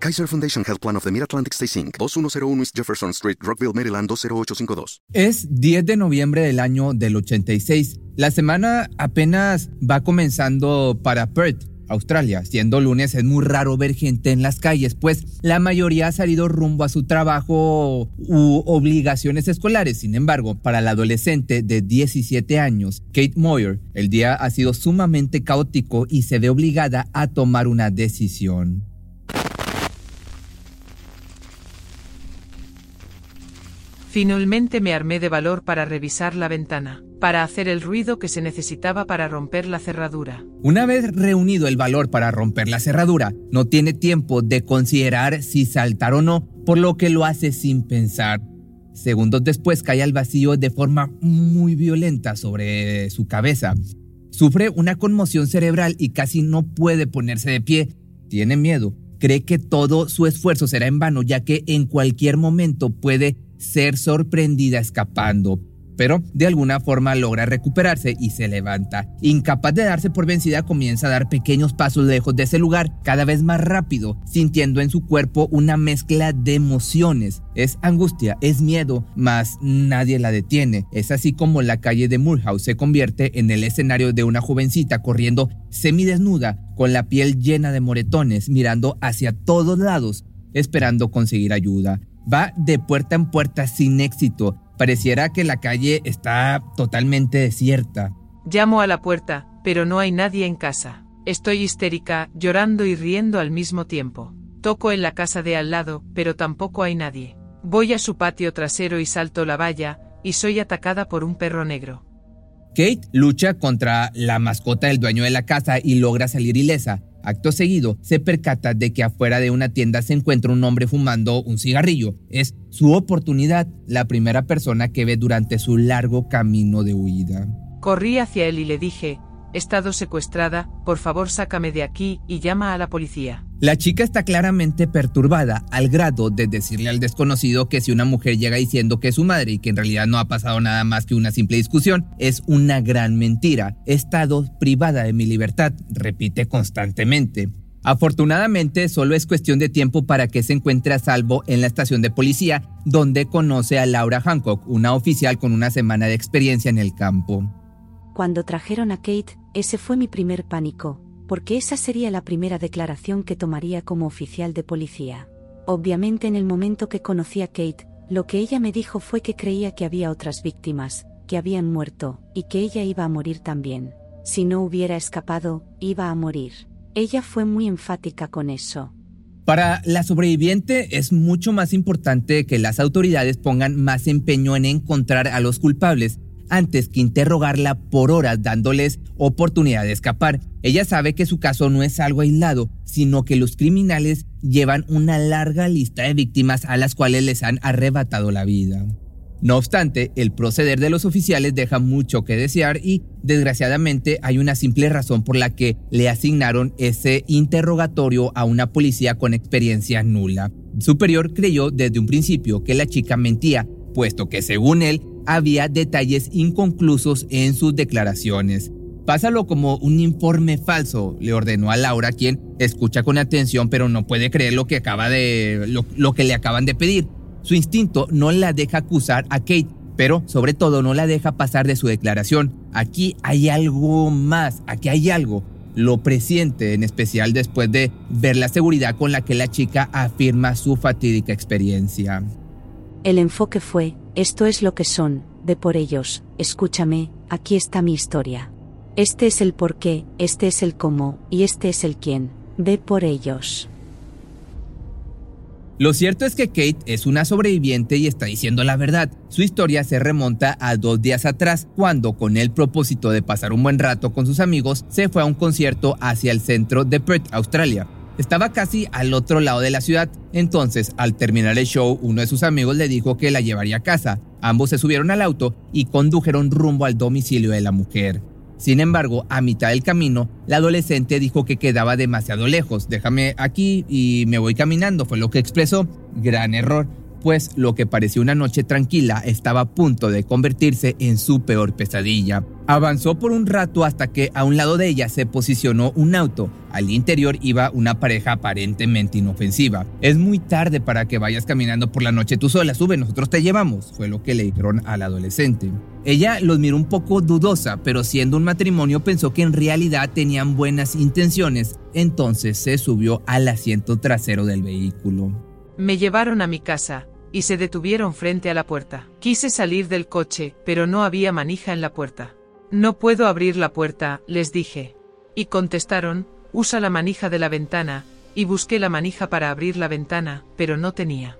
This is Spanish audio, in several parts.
Kaiser Foundation Health Plan of the Mid-Atlantic Stay Inc., 2101 East Jefferson Street, Rockville, Maryland, 20852. Es 10 de noviembre del año del 86. La semana apenas va comenzando para Perth Australia. Siendo lunes es muy raro ver gente en las calles, pues la mayoría ha salido rumbo a su trabajo u obligaciones escolares. Sin embargo, para la adolescente de 17 años, Kate Moyer, el día ha sido sumamente caótico y se ve obligada a tomar una decisión. Finalmente me armé de valor para revisar la ventana, para hacer el ruido que se necesitaba para romper la cerradura. Una vez reunido el valor para romper la cerradura, no tiene tiempo de considerar si saltar o no, por lo que lo hace sin pensar. Segundos después cae al vacío de forma muy violenta sobre su cabeza. Sufre una conmoción cerebral y casi no puede ponerse de pie. Tiene miedo. Cree que todo su esfuerzo será en vano ya que en cualquier momento puede ser sorprendida escapando, pero de alguna forma logra recuperarse y se levanta. Incapaz de darse por vencida, comienza a dar pequeños pasos lejos de ese lugar, cada vez más rápido, sintiendo en su cuerpo una mezcla de emociones. Es angustia, es miedo, mas nadie la detiene. Es así como la calle de Moorhouse se convierte en el escenario de una jovencita corriendo semidesnuda, con la piel llena de moretones, mirando hacia todos lados, esperando conseguir ayuda. Va de puerta en puerta sin éxito. Pareciera que la calle está totalmente desierta. Llamo a la puerta, pero no hay nadie en casa. Estoy histérica, llorando y riendo al mismo tiempo. Toco en la casa de al lado, pero tampoco hay nadie. Voy a su patio trasero y salto la valla, y soy atacada por un perro negro. Kate lucha contra la mascota del dueño de la casa y logra salir ilesa. Acto seguido, se percata de que afuera de una tienda se encuentra un hombre fumando un cigarrillo. Es su oportunidad, la primera persona que ve durante su largo camino de huida. Corrí hacia él y le dije, he estado secuestrada, por favor sácame de aquí y llama a la policía. La chica está claramente perturbada al grado de decirle al desconocido que si una mujer llega diciendo que es su madre y que en realidad no ha pasado nada más que una simple discusión, es una gran mentira. He estado privada de mi libertad, repite constantemente. Afortunadamente, solo es cuestión de tiempo para que se encuentre a salvo en la estación de policía, donde conoce a Laura Hancock, una oficial con una semana de experiencia en el campo. Cuando trajeron a Kate, ese fue mi primer pánico porque esa sería la primera declaración que tomaría como oficial de policía. Obviamente en el momento que conocí a Kate, lo que ella me dijo fue que creía que había otras víctimas, que habían muerto, y que ella iba a morir también. Si no hubiera escapado, iba a morir. Ella fue muy enfática con eso. Para la sobreviviente es mucho más importante que las autoridades pongan más empeño en encontrar a los culpables antes que interrogarla por horas dándoles oportunidad de escapar. Ella sabe que su caso no es algo aislado, sino que los criminales llevan una larga lista de víctimas a las cuales les han arrebatado la vida. No obstante, el proceder de los oficiales deja mucho que desear y, desgraciadamente, hay una simple razón por la que le asignaron ese interrogatorio a una policía con experiencia nula. Superior creyó desde un principio que la chica mentía, puesto que según él había detalles inconclusos en sus declaraciones. Pásalo como un informe falso, le ordenó a Laura, quien escucha con atención pero no puede creer lo que acaba de lo, que le acaban de pedir. Su instinto no la deja acusar a Kate, pero sobre todo no la deja pasar de su declaración. Aquí hay algo más, aquí hay algo. Lo presiente, en especial después de ver la seguridad con la que la chica afirma su fatídica experiencia. El enfoque fue, esto es lo que son, ve por ellos, escúchame, aquí está mi historia. Este es el por qué, este es el cómo, y este es el quién, ve por ellos. Lo cierto es que Kate es una sobreviviente y está diciendo la verdad. Su historia se remonta a dos días atrás, cuando con el propósito de pasar un buen rato con sus amigos, se fue a un concierto hacia el centro de Perth, Australia. Estaba casi al otro lado de la ciudad, entonces al terminar el show uno de sus amigos le dijo que la llevaría a casa. Ambos se subieron al auto y condujeron rumbo al domicilio de la mujer. Sin embargo, a mitad del camino, la adolescente dijo que quedaba demasiado lejos. Déjame aquí y me voy caminando, fue lo que expresó. Gran error pues lo que parecía una noche tranquila estaba a punto de convertirse en su peor pesadilla. Avanzó por un rato hasta que a un lado de ella se posicionó un auto. Al interior iba una pareja aparentemente inofensiva. Es muy tarde para que vayas caminando por la noche tú sola, sube, nosotros te llevamos, fue lo que le dijeron al adolescente. Ella los miró un poco dudosa, pero siendo un matrimonio pensó que en realidad tenían buenas intenciones, entonces se subió al asiento trasero del vehículo. Me llevaron a mi casa, y se detuvieron frente a la puerta. Quise salir del coche, pero no había manija en la puerta. No puedo abrir la puerta, les dije. Y contestaron, usa la manija de la ventana, y busqué la manija para abrir la ventana, pero no tenía.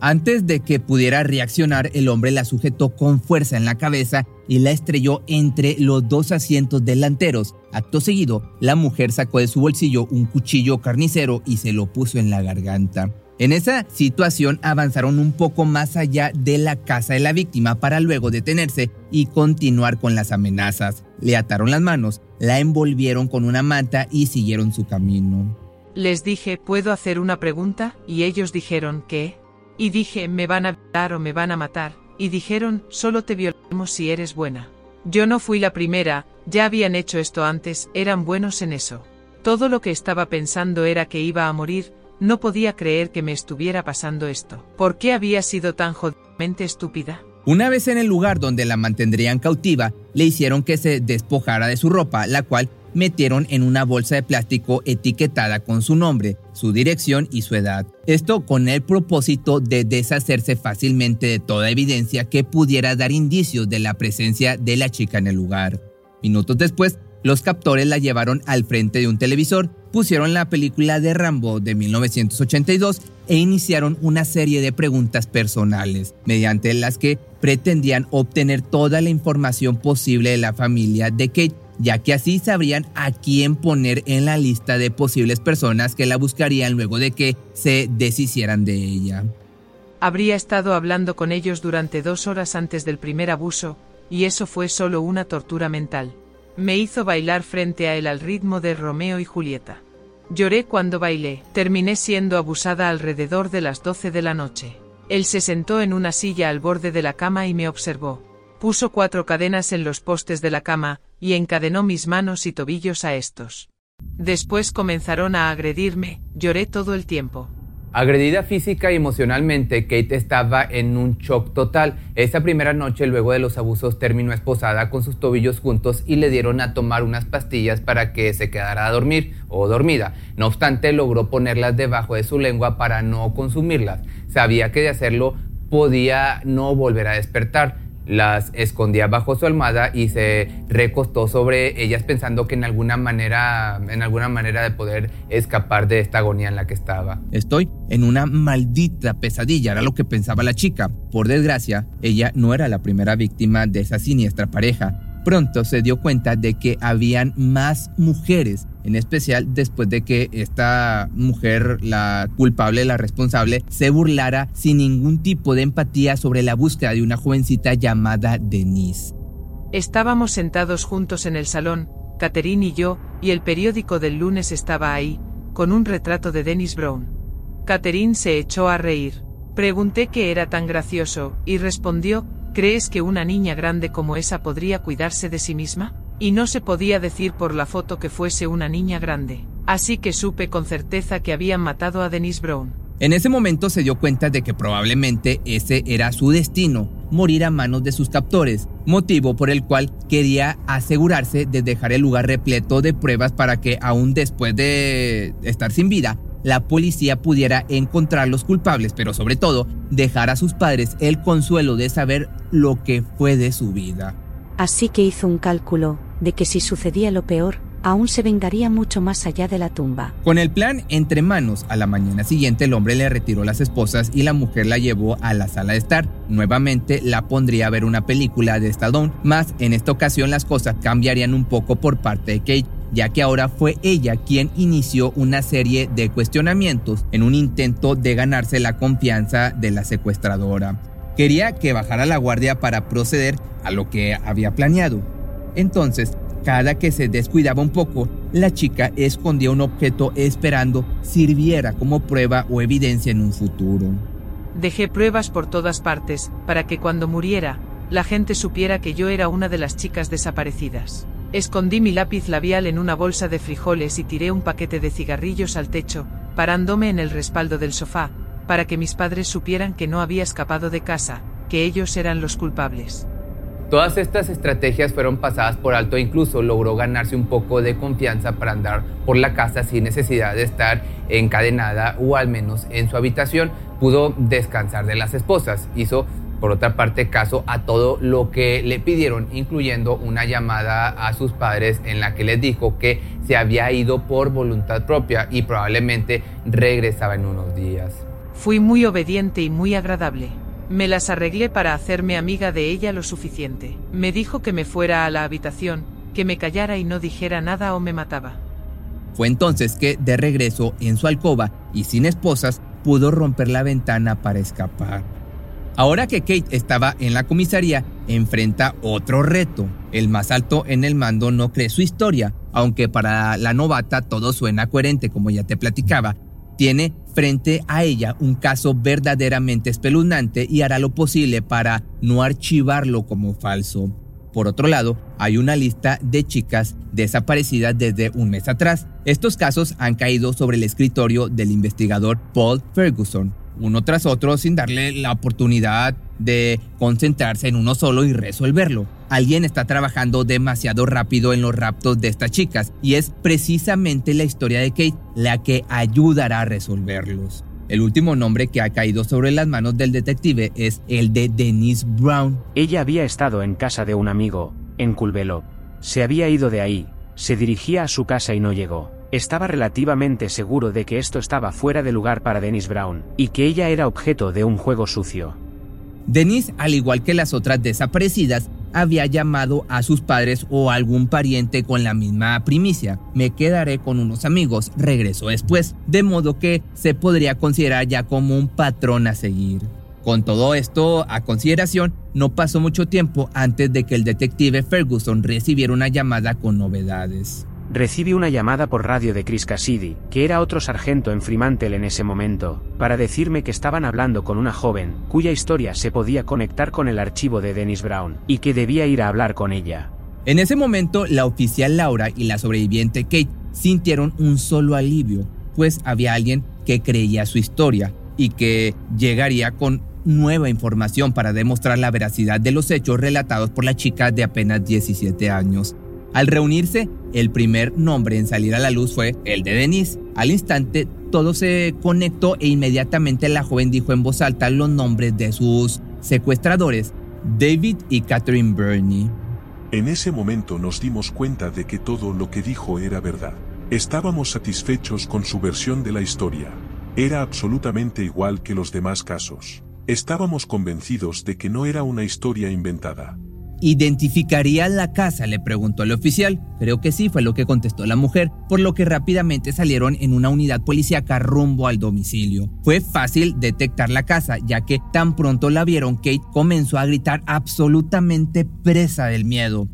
Antes de que pudiera reaccionar, el hombre la sujetó con fuerza en la cabeza y la estrelló entre los dos asientos delanteros. Acto seguido, la mujer sacó de su bolsillo un cuchillo carnicero y se lo puso en la garganta. En esa situación avanzaron un poco más allá de la casa de la víctima para luego detenerse y continuar con las amenazas. Le ataron las manos, la envolvieron con una manta y siguieron su camino. Les dije, ¿puedo hacer una pregunta? Y ellos dijeron, ¿qué? Y dije, ¿me van a violar o me van a matar? Y dijeron, solo te violaremos si eres buena. Yo no fui la primera, ya habían hecho esto antes, eran buenos en eso. Todo lo que estaba pensando era que iba a morir, no podía creer que me estuviera pasando esto. ¿Por qué había sido tan jodidamente estúpida? Una vez en el lugar donde la mantendrían cautiva, le hicieron que se despojara de su ropa, la cual metieron en una bolsa de plástico etiquetada con su nombre, su dirección y su edad. Esto con el propósito de deshacerse fácilmente de toda evidencia que pudiera dar indicios de la presencia de la chica en el lugar. Minutos después, los captores la llevaron al frente de un televisor, pusieron la película de Rambo de 1982 e iniciaron una serie de preguntas personales, mediante las que pretendían obtener toda la información posible de la familia de Kate, ya que así sabrían a quién poner en la lista de posibles personas que la buscarían luego de que se deshicieran de ella. Habría estado hablando con ellos durante dos horas antes del primer abuso, y eso fue solo una tortura mental. Me hizo bailar frente a él al ritmo de Romeo y Julieta. Lloré cuando bailé, terminé siendo abusada alrededor de las 12 de la noche. Él se sentó en una silla al borde de la cama y me observó. Puso cuatro cadenas en los postes de la cama, y encadenó mis manos y tobillos a estos. Después comenzaron a agredirme, lloré todo el tiempo. Agredida física y emocionalmente, Kate estaba en un shock total. Esa primera noche, luego de los abusos, terminó esposada con sus tobillos juntos y le dieron a tomar unas pastillas para que se quedara a dormir o dormida. No obstante, logró ponerlas debajo de su lengua para no consumirlas. Sabía que de hacerlo podía no volver a despertar las escondía bajo su almohada y se recostó sobre ellas pensando que en alguna manera, en alguna manera de poder escapar de esta agonía en la que estaba. Estoy en una maldita pesadilla, era lo que pensaba la chica. Por desgracia, ella no era la primera víctima de esa siniestra pareja. Pronto se dio cuenta de que habían más mujeres en especial después de que esta mujer, la culpable, la responsable, se burlara sin ningún tipo de empatía sobre la búsqueda de una jovencita llamada Denise. Estábamos sentados juntos en el salón, Catherine y yo, y el periódico del lunes estaba ahí, con un retrato de Dennis Brown. Catherine se echó a reír. Pregunté qué era tan gracioso, y respondió, ¿crees que una niña grande como esa podría cuidarse de sí misma? Y no se podía decir por la foto que fuese una niña grande. Así que supe con certeza que habían matado a Denise Brown. En ese momento se dio cuenta de que probablemente ese era su destino, morir a manos de sus captores, motivo por el cual quería asegurarse de dejar el lugar repleto de pruebas para que aún después de estar sin vida, la policía pudiera encontrar los culpables, pero sobre todo dejar a sus padres el consuelo de saber lo que fue de su vida. Así que hizo un cálculo, de que si sucedía lo peor, aún se vengaría mucho más allá de la tumba. Con el plan entre manos, a la mañana siguiente el hombre le retiró las esposas y la mujer la llevó a la sala de estar. Nuevamente la pondría a ver una película de Stallone, más en esta ocasión las cosas cambiarían un poco por parte de Kate. Ya que ahora fue ella quien inició una serie de cuestionamientos en un intento de ganarse la confianza de la secuestradora. Quería que bajara la guardia para proceder a lo que había planeado. Entonces, cada que se descuidaba un poco, la chica escondía un objeto esperando sirviera como prueba o evidencia en un futuro. Dejé pruebas por todas partes, para que cuando muriera, la gente supiera que yo era una de las chicas desaparecidas. Escondí mi lápiz labial en una bolsa de frijoles y tiré un paquete de cigarrillos al techo, parándome en el respaldo del sofá, para que mis padres supieran que no había escapado de casa, que ellos eran los culpables. Todas estas estrategias fueron pasadas por alto e incluso logró ganarse un poco de confianza para andar por la casa sin necesidad de estar encadenada o al menos en su habitación. Pudo descansar de las esposas. Hizo por otra parte, caso a todo lo que le pidieron, incluyendo una llamada a sus padres en la que les dijo que se había ido por voluntad propia y probablemente regresaba en unos días. Fui muy obediente y muy agradable. Me las arreglé para hacerme amiga de ella lo suficiente. Me dijo que me fuera a la habitación, que me callara y no dijera nada o me mataba. Fue entonces que, de regreso en su alcoba y sin esposas, pudo romper la ventana para escapar. Ahora que Kate estaba en la comisaría, enfrenta otro reto. El más alto en el mando no cree su historia, aunque para la novata todo suena coherente como ya te platicaba. Tiene frente a ella un caso verdaderamente espeluznante y hará lo posible para no archivarlo como falso. Por otro lado, hay una lista de chicas desaparecidas desde un mes atrás. Estos casos han caído sobre el escritorio del investigador Paul Ferguson, uno tras otro sin darle la oportunidad de concentrarse en uno solo y resolverlo. Alguien está trabajando demasiado rápido en los raptos de estas chicas y es precisamente la historia de Kate la que ayudará a resolverlos. El último nombre que ha caído sobre las manos del detective es el de Denise Brown. Ella había estado en casa de un amigo, en Culvelo. Se había ido de ahí, se dirigía a su casa y no llegó. Estaba relativamente seguro de que esto estaba fuera de lugar para Denise Brown, y que ella era objeto de un juego sucio. Denise, al igual que las otras desaparecidas, había llamado a sus padres o algún pariente con la misma primicia. Me quedaré con unos amigos, regresó después, de modo que se podría considerar ya como un patrón a seguir. Con todo esto a consideración, no pasó mucho tiempo antes de que el detective Ferguson recibiera una llamada con novedades. Recibe una llamada por radio de Chris Cassidy, que era otro sargento en Fremantle en ese momento, para decirme que estaban hablando con una joven, cuya historia se podía conectar con el archivo de Dennis Brown, y que debía ir a hablar con ella. En ese momento, la oficial Laura y la sobreviviente Kate sintieron un solo alivio, pues había alguien que creía su historia y que llegaría con nueva información para demostrar la veracidad de los hechos relatados por la chica de apenas 17 años. Al reunirse, el primer nombre en salir a la luz fue el de Denise. Al instante, todo se conectó e inmediatamente la joven dijo en voz alta los nombres de sus secuestradores, David y Catherine Burney. En ese momento nos dimos cuenta de que todo lo que dijo era verdad. Estábamos satisfechos con su versión de la historia. Era absolutamente igual que los demás casos. Estábamos convencidos de que no era una historia inventada. ¿Identificaría la casa? le preguntó el oficial. Creo que sí, fue lo que contestó la mujer, por lo que rápidamente salieron en una unidad policíaca rumbo al domicilio. Fue fácil detectar la casa, ya que tan pronto la vieron, Kate comenzó a gritar absolutamente presa del miedo.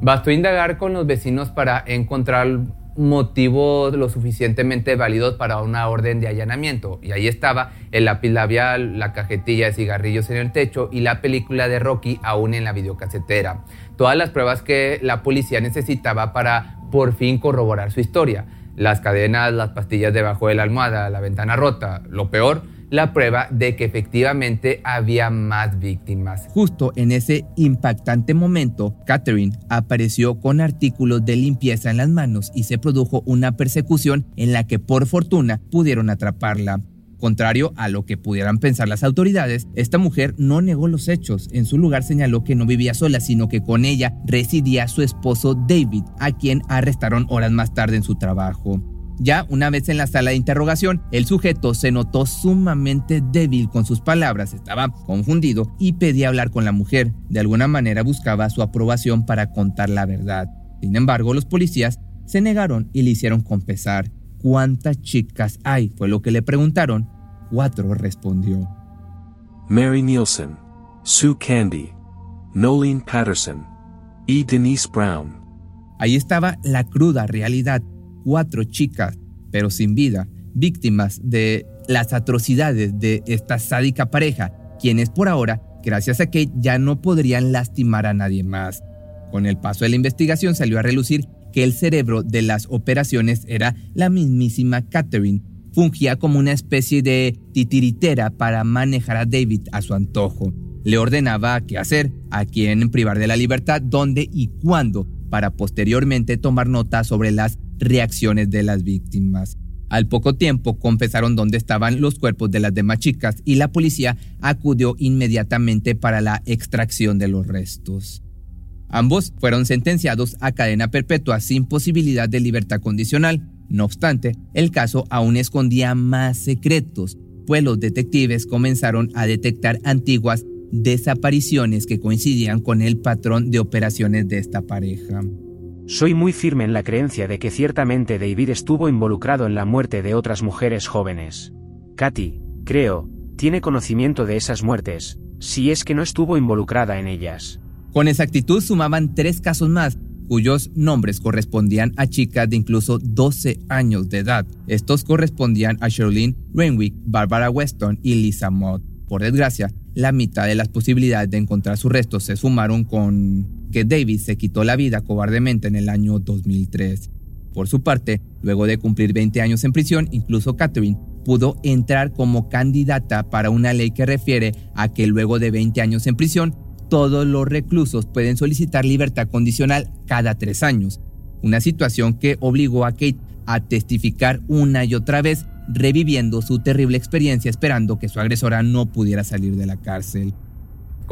Bastó indagar con los vecinos para encontrar motivos lo suficientemente válidos para una orden de allanamiento. Y ahí estaba el lápiz labial, la cajetilla de cigarrillos en el techo y la película de Rocky aún en la videocasetera. Todas las pruebas que la policía necesitaba para por fin corroborar su historia. Las cadenas, las pastillas debajo de la almohada, la ventana rota. Lo peor, la prueba de que efectivamente había más víctimas. Justo en ese impactante momento, Catherine apareció con artículos de limpieza en las manos y se produjo una persecución en la que por fortuna pudieron atraparla. Contrario a lo que pudieran pensar las autoridades, esta mujer no negó los hechos. En su lugar señaló que no vivía sola, sino que con ella residía su esposo David, a quien arrestaron horas más tarde en su trabajo. Ya una vez en la sala de interrogación, el sujeto se notó sumamente débil con sus palabras, estaba confundido y pedía hablar con la mujer. De alguna manera buscaba su aprobación para contar la verdad. Sin embargo, los policías se negaron y le hicieron confesar. ¿Cuántas chicas hay? Fue lo que le preguntaron. Cuatro respondió. Mary Nielsen, Sue Candy, Nolene Patterson y Denise Brown. Ahí estaba la cruda realidad. Cuatro chicas, pero sin vida, víctimas de las atrocidades de esta sádica pareja, quienes por ahora, gracias a Kate, ya no podrían lastimar a nadie más. Con el paso de la investigación salió a relucir que el cerebro de las operaciones era la mismísima Catherine. Fungía como una especie de titiritera para manejar a David a su antojo. Le ordenaba qué hacer, a quién privar de la libertad, dónde y cuándo, para posteriormente tomar nota sobre las reacciones de las víctimas. Al poco tiempo confesaron dónde estaban los cuerpos de las demás chicas y la policía acudió inmediatamente para la extracción de los restos. Ambos fueron sentenciados a cadena perpetua sin posibilidad de libertad condicional. No obstante, el caso aún escondía más secretos, pues los detectives comenzaron a detectar antiguas desapariciones que coincidían con el patrón de operaciones de esta pareja. Soy muy firme en la creencia de que ciertamente David estuvo involucrado en la muerte de otras mujeres jóvenes. Katy, creo, tiene conocimiento de esas muertes, si es que no estuvo involucrada en ellas. Con exactitud sumaban tres casos más, cuyos nombres correspondían a chicas de incluso 12 años de edad. Estos correspondían a Sherlyn Renwick, Barbara Weston y Lisa Mott. Por desgracia, la mitad de las posibilidades de encontrar sus restos se sumaron con que David se quitó la vida cobardemente en el año 2003. Por su parte, luego de cumplir 20 años en prisión, incluso Catherine pudo entrar como candidata para una ley que refiere a que luego de 20 años en prisión todos los reclusos pueden solicitar libertad condicional cada tres años, una situación que obligó a Kate a testificar una y otra vez, reviviendo su terrible experiencia esperando que su agresora no pudiera salir de la cárcel.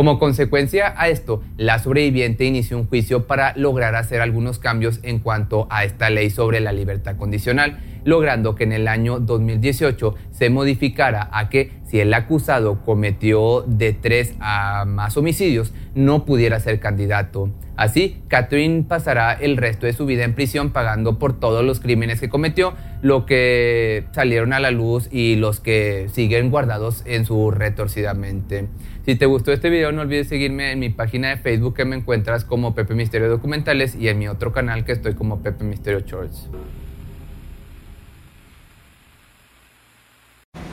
Como consecuencia a esto, la sobreviviente inició un juicio para lograr hacer algunos cambios en cuanto a esta ley sobre la libertad condicional, logrando que en el año 2018 se modificara a que si el acusado cometió de tres a más homicidios, no pudiera ser candidato. Así, Catherine pasará el resto de su vida en prisión pagando por todos los crímenes que cometió, lo que salieron a la luz y los que siguen guardados en su retorcida mente. Si te gustó este video, no olvides seguirme en mi página de Facebook que me encuentras como Pepe Misterio Documentales y en mi otro canal que estoy como Pepe Misterio Shorts.